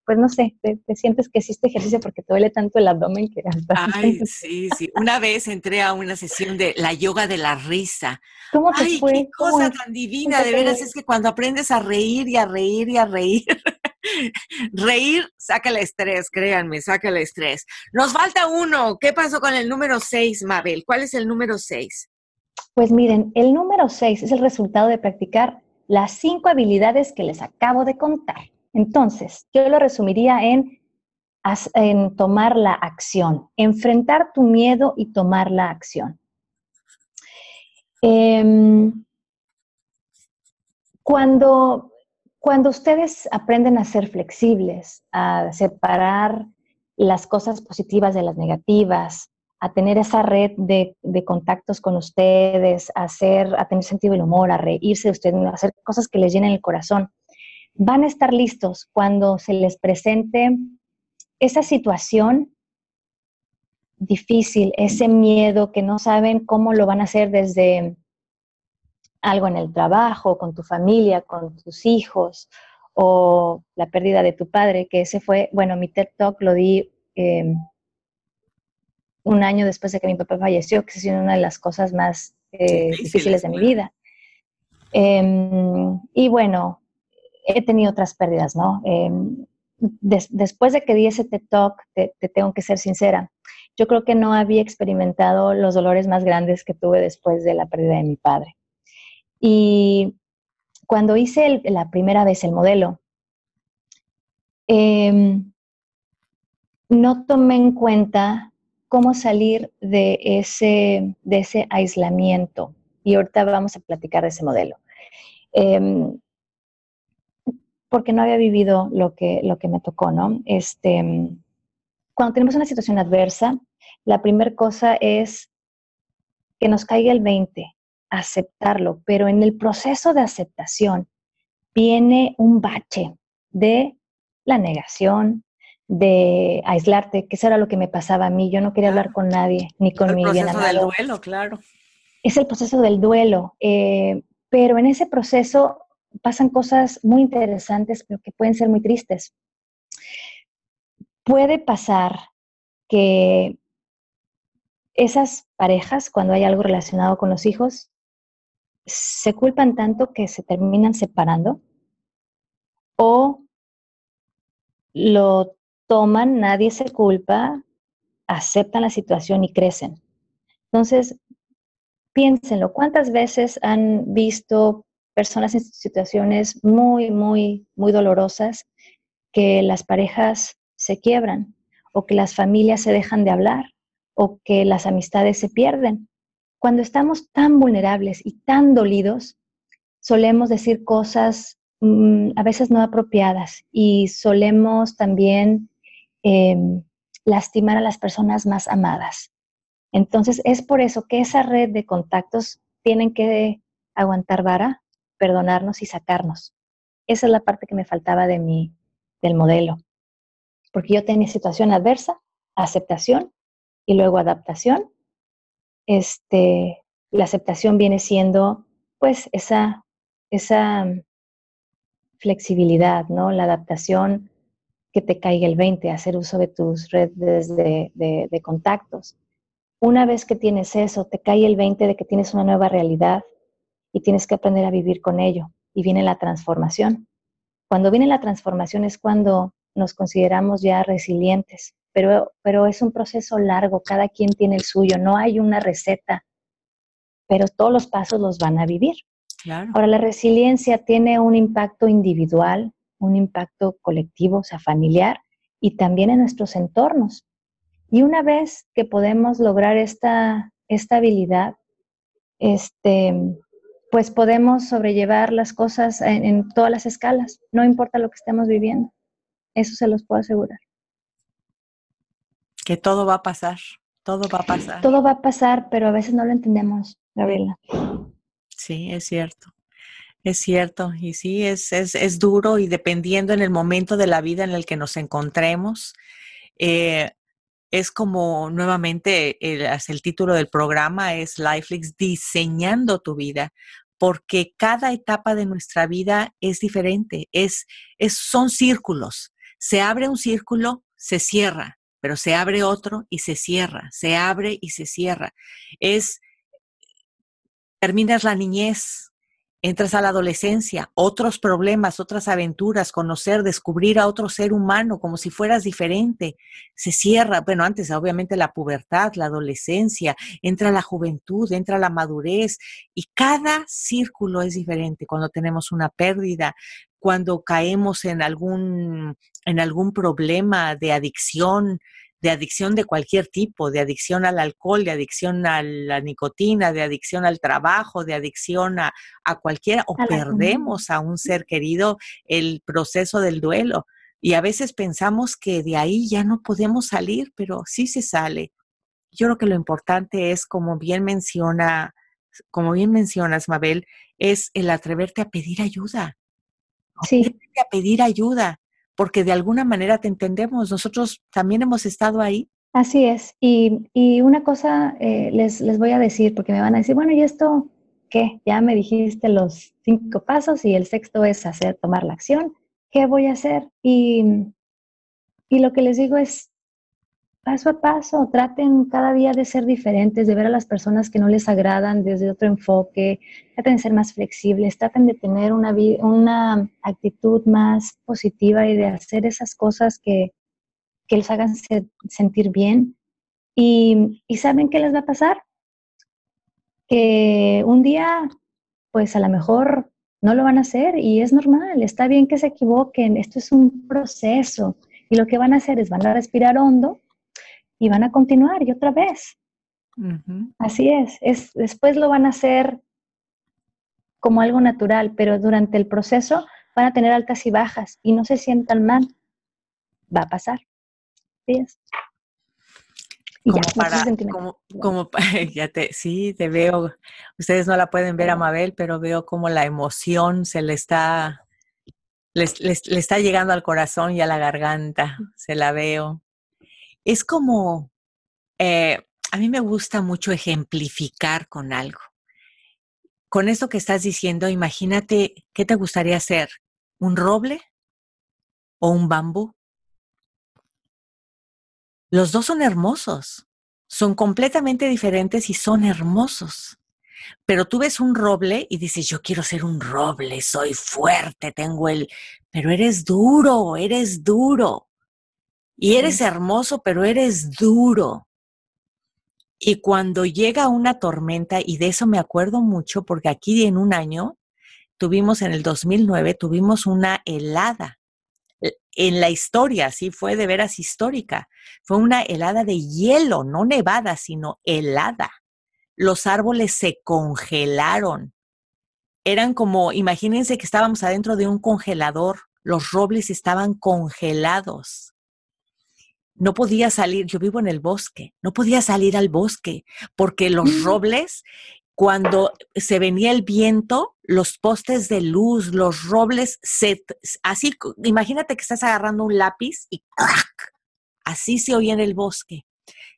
pues no sé, te, sientes que hiciste ejercicio porque te duele tanto el abdomen que hasta... Ay, sí, sí. Una vez entré a una sesión de la yoga de la risa. ¿Cómo te Ay, qué cosa tan divina, de veras, es que cuando aprendes a reír y a reír y a reír, [LAUGHS] reír saca el estrés, créanme, saca el estrés. Nos falta uno. ¿Qué pasó con el número 6, Mabel? ¿Cuál es el número 6? Pues miren, el número 6 es el resultado de practicar las cinco habilidades que les acabo de contar. Entonces, yo lo resumiría en, tomar la acción, enfrentar tu miedo y tomar la acción. Em, cuando, cuando ustedes aprenden a ser flexibles, a separar las cosas positivas de las negativas, a tener esa red de, contactos con ustedes, a, hacer, a tener sentido del humor, a reírse de ustedes, a hacer cosas que les llenen el corazón, van a estar listos cuando se les presente esa situación difícil, ese miedo que no saben cómo lo van a hacer desde algo en el trabajo, con tu familia, con tus hijos, o la pérdida de tu padre, que ese fue, bueno, mi TED Talk lo di em, un año después de que mi papá falleció, que es una de las cosas más eh, difíciles de mi vida. Em, y bueno, he tenido otras pérdidas, ¿no? Em, después de que di ese TED Talk, te, tengo que ser sincera, yo creo que no había experimentado los dolores más grandes que tuve después de la pérdida de mi padre. Y cuando hice la primera vez el modelo, em, no tomé en cuenta cómo salir de ese, aislamiento. Y ahorita vamos a platicar de ese modelo. Em, porque no había vivido lo que, lo que me tocó, ¿no? Este, cuando tenemos una situación adversa, la primera cosa es que nos caiga el 20 aceptarlo, pero en el proceso de aceptación viene un bache de la negación, de aislarte, que eso era lo que me pasaba a mí. Yo no quería hablar con nadie, ni con mi bien amado. El proceso del duelo, claro. Es el proceso del duelo, eh, pero en ese proceso pasan cosas muy interesantes, pero que pueden ser muy tristes. Puede pasar que esas parejas, cuando hay algo relacionado con los hijos, se culpan tanto que se terminan separando o lo toman, nadie se culpa, aceptan la situación y crecen. Entonces, piénsenlo, ¿cuántas veces han visto personas en situaciones muy, muy, muy dolorosas que las parejas se quiebran o que las familias se dejan de hablar o que las amistades se pierden? Cuando estamos tan vulnerables y tan dolidos, solemos decir cosas mm, a veces no apropiadas y solemos también em, lastimar a las personas más amadas. Entonces, es por eso que esa red de contactos tienen que aguantar vara, perdonarnos y sacarnos. Esa es la parte que me faltaba de mi, del modelo. Porque yo tenía situación adversa, aceptación y luego adaptación este, la aceptación viene siendo pues esa, esa flexibilidad, ¿no? La adaptación que te caiga el 20, hacer uso de tus redes de, de, contactos. Una vez que tienes eso, te cae el 20 de que tienes una nueva realidad y tienes que aprender a vivir con ello. Y viene la transformación. Cuando viene la transformación es cuando nos consideramos ya resilientes, pero, pero es un proceso largo, cada quien tiene el suyo, no hay una receta, pero todos los pasos los van a vivir. Ahora, la resiliencia tiene un impacto individual, un impacto colectivo, o sea, familiar, y también en nuestros entornos. Y una vez que podemos lograr esta, esta habilidad, este, pues podemos sobrellevar las cosas en todas las escalas, no importa lo que estemos viviendo. Eso se los puedo asegurar. Que todo va a pasar, todo va a pasar. Todo va a pasar, pero a veces no lo entendemos, Gabriela. Sí, es cierto. Es cierto, y sí, es, es, duro y dependiendo en el momento de la vida en el que nos encontremos, eh, es como nuevamente el, el, título del programa es Lifelix, diseñando tu vida, porque cada etapa de nuestra vida es diferente, es, es, son círculos. Se abre un círculo, se cierra pero se abre otro y se cierra, se abre y se cierra. Es, terminas la niñez, entras a la adolescencia, otros problemas, otras aventuras, conocer, descubrir a otro ser humano como si fueras diferente, se cierra, bueno, antes obviamente la pubertad, la adolescencia, entra la juventud, entra la madurez y cada círculo es diferente cuando tenemos una pérdida, cuando caemos en algún, en algún problema de adicción, de adicción de cualquier tipo, de adicción al alcohol, de adicción a la nicotina, de adicción al trabajo, de adicción a, a cualquiera, o perdemos a un ser querido el proceso del duelo. Y a veces pensamos que de ahí ya no podemos salir, pero sí se sale. Yo creo que lo importante es, como bien menciona, como bien mencionas, Mabel, es el atreverte a pedir ayuda. Sí. A pedir ayuda porque de alguna manera te entendemos, nosotros también hemos estado ahí. Así es, y, y una cosa eh, les, les voy a decir, porque me van a decir, bueno, ¿y esto qué? Ya me dijiste los cinco pasos y el sexto es hacer, tomar la acción, ¿qué voy a hacer? Y, y lo que les digo es, paso a paso, traten cada día de ser diferentes, de ver a las personas que no les agradan desde otro enfoque, traten de ser más flexibles, traten de tener una, una actitud más positiva y de hacer esas cosas que, que les hagan sentir bien. Y, y ¿saben qué les va a pasar? Que un día, pues a lo mejor no lo van a hacer y es normal, está bien que se equivoquen, esto es un proceso. Y lo que van a hacer es van a respirar hondo y van a continuar y otra vez. Así es. es. Después lo van a hacer como algo natural, pero durante el proceso van a tener altas y bajas y no se sientan mal. Va a pasar. Sí es. como para, como, [LAUGHS] ya te, sí, te veo, ustedes no la pueden ver a Mabel, pero veo como la emoción se le está, le está llegando al corazón y a la garganta, se la veo es como, eh, a mí me gusta mucho ejemplificar con algo. Con esto que estás diciendo, imagínate, ¿qué te gustaría hacer? ¿Un roble o un bambú? Los dos son hermosos, son completamente diferentes y son hermosos. Pero tú ves un roble y dices, yo quiero ser un roble, soy fuerte, tengo el... Pero eres duro, eres duro. Y eres hermoso, pero eres duro. Y cuando llega una tormenta, y de eso me acuerdo mucho, porque aquí en un año tuvimos, en el 2009, tuvimos una helada. E, en la historia, sí, fue de veras histórica. Fue una helada de hielo, no nevada, sino helada. Los árboles se congelaron. Eran como, imagínense que estábamos adentro de un congelador. Los robles estaban congelados no podía salir, yo vivo en el bosque, no podía salir al bosque porque los mm. robles, cuando se venía el viento, los postes de luz, los robles, se, así, imagínate que estás agarrando un lápiz y así se oía en el bosque.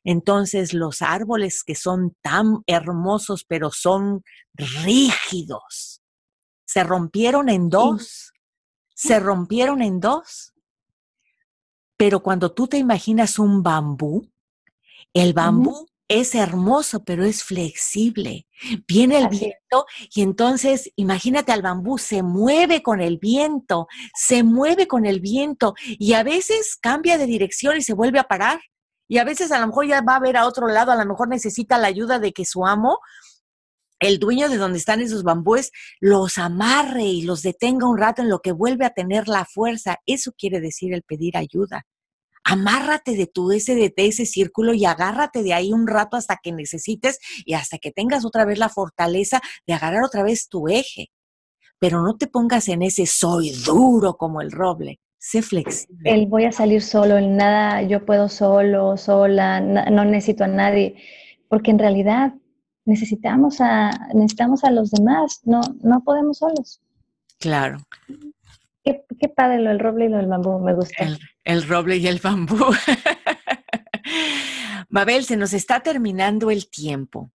Entonces los árboles que son tan hermosos pero son rígidos, se rompieron en dos, se rompieron en dos pero cuando tú te imaginas un bambú, el bambú es hermoso, pero es flexible. Viene el viento y entonces imagínate al bambú, se mueve con el viento, se mueve con el viento y a veces cambia de dirección y se vuelve a parar. Y a veces a lo mejor ya va a ver a otro lado, a lo mejor necesita la ayuda de que su amo el dueño de donde están esos bambúes los amarre y los detenga un rato en lo que vuelve a tener la fuerza. Eso quiere decir el pedir ayuda. Amárrate de tu ese, de ese círculo y agárrate de ahí un rato hasta que necesites y hasta que tengas otra vez la fortaleza de agarrar otra vez tu eje. Pero no te pongas en ese soy duro como el roble. Sé flexible. El voy a salir solo, el nada, yo puedo solo, sola, no necesito a nadie. Porque en realidad necesitamos a, necesitamos a los demás, no, no podemos solos. Claro. Qué, qué padre lo del roble y lo del bambú, me gusta. El, roble y el bambú. [LAUGHS] Mabel, se nos está terminando el tiempo.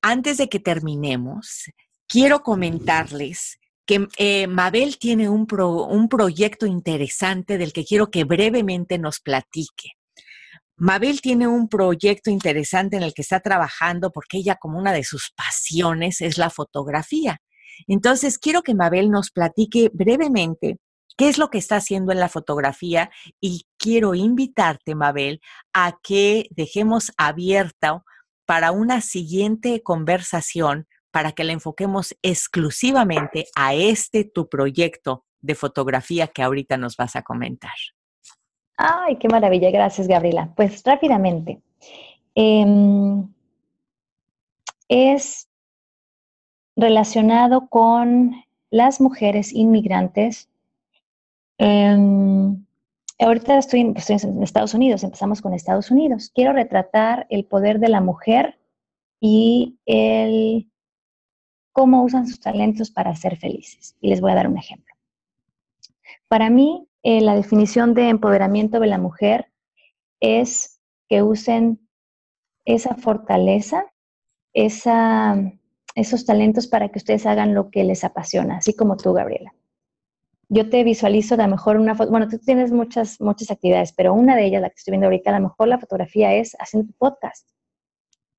Antes de que terminemos, quiero comentarles que eh, Mabel tiene un, un proyecto interesante del que quiero que brevemente nos platique. Mabel tiene un proyecto interesante en el que está trabajando porque ella como una de sus pasiones es la fotografía. Entonces, quiero que Mabel nos platique brevemente qué es lo que está haciendo en la fotografía y quiero invitarte, Mabel, a que dejemos abierta para una siguiente conversación para que la enfoquemos exclusivamente a este tu proyecto de fotografía que ahorita nos vas a comentar. Ay, qué maravilla, gracias Gabriela. Pues rápidamente. Em, es relacionado con las mujeres inmigrantes. Em, ahorita estoy, en Estados Unidos, empezamos con Estados Unidos. Quiero retratar el poder de la mujer y el cómo usan sus talentos para ser felices. Y les voy a dar un ejemplo. Para mí, eh, la definición de empoderamiento de la mujer es que usen esa fortaleza, esos talentos para que ustedes hagan lo que les apasiona, así como tú, Gabriela. Yo te visualizo a lo mejor una foto, bueno, tú tienes muchas, muchas actividades, pero una de ellas, la que estoy viendo ahorita, a lo mejor la fotografía es haciendo podcast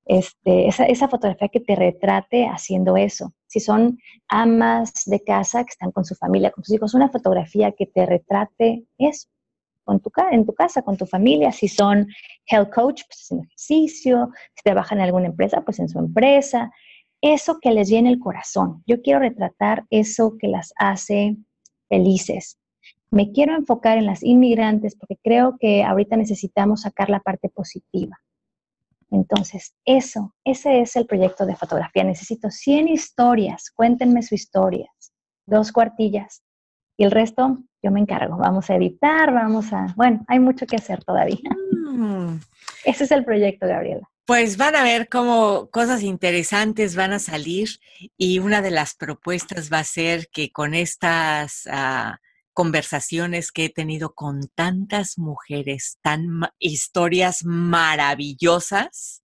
este, esa, fotografía que te retrate haciendo eso. Si son amas de casa que están con su familia, con sus hijos, una fotografía que te retrate eso, tu, en tu casa, con tu familia. Si son health coach, pues haciendo ejercicio. Si trabajan en alguna empresa, pues en su empresa. Eso que les llena el corazón. Yo quiero retratar eso que las hace felices. Me quiero enfocar en las inmigrantes porque creo que ahorita necesitamos sacar la parte positiva entonces, eso, ese es el proyecto de fotografía. Necesito 100 historias, cuéntenme sus historias, dos cuartillas. Y el resto yo me encargo. Vamos a editar, vamos a... Bueno, hay mucho que hacer todavía. Mm. Ese es el proyecto, Gabriela. Pues van a ver cómo cosas interesantes van a salir y una de las propuestas va a ser que con estas ah, conversaciones que he tenido con tantas mujeres, tan historias maravillosas,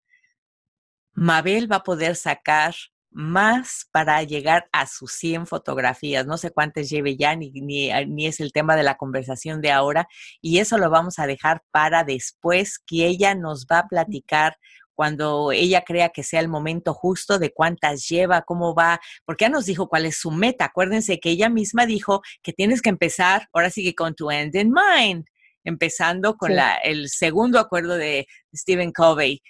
Mabel va a poder sacar más para llegar a sus 100 fotografías. No sé cuántas lleve ya, ni, ni, ni, es el tema de la conversación de ahora. Y eso lo vamos a dejar para después, que ella nos va a platicar cuando ella crea que sea el momento justo de cuántas lleva, cómo va, porque ya nos dijo cuál es su meta. Acuérdense que ella misma dijo que tienes que empezar, ahora sigue con tu end in mind, empezando con la, el segundo acuerdo de Stephen Covey.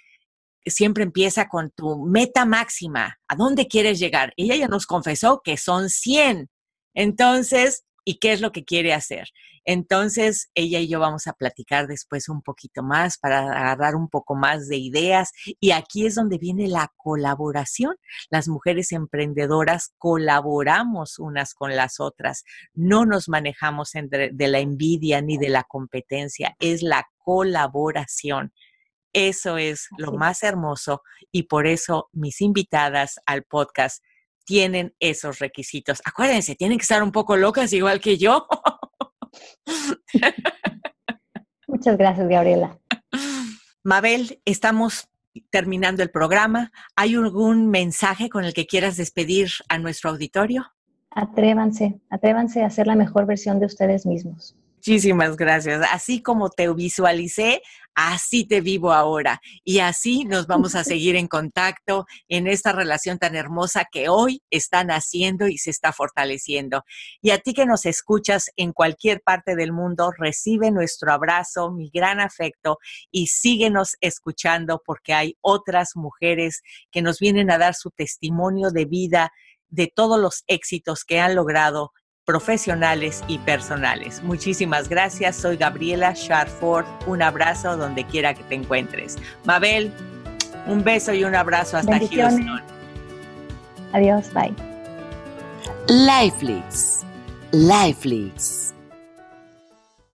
Siempre empieza con tu meta máxima. ¿A dónde quieres llegar? Ella ya nos confesó que son 100. Entonces, ¿y qué es lo que quiere hacer? Entonces, ella y yo vamos a platicar después un poquito más para agarrar un poco más de ideas. Y aquí es donde viene la colaboración. Las mujeres emprendedoras colaboramos unas con las otras. No nos manejamos de la envidia ni de la competencia. Es la colaboración. Eso es lo más hermoso y por eso mis invitadas al podcast tienen esos requisitos. Acuérdense, tienen que estar un poco locas igual que yo. Muchas gracias, Gabriela. Mabel, estamos terminando el programa. ¿Hay algún mensaje con el que quieras despedir a nuestro auditorio? Atrévanse, atrévanse a ser la mejor versión de ustedes mismos. Muchísimas gracias. Así como te visualicé, así te vivo ahora. Y así nos vamos a seguir en contacto en esta relación tan hermosa que hoy están haciendo y se está fortaleciendo. Y a ti que nos escuchas en cualquier parte del mundo, recibe nuestro abrazo, mi gran afecto y síguenos escuchando porque hay otras mujeres que nos vienen a dar su testimonio de vida de todos los éxitos que han logrado profesionales y personales. Muchísimas gracias. Soy Gabriela Sharford. Un abrazo donde quiera que te encuentres. Mabel, un beso y un abrazo hasta Houston. Adiós, bye. Lifelix. Lifelix.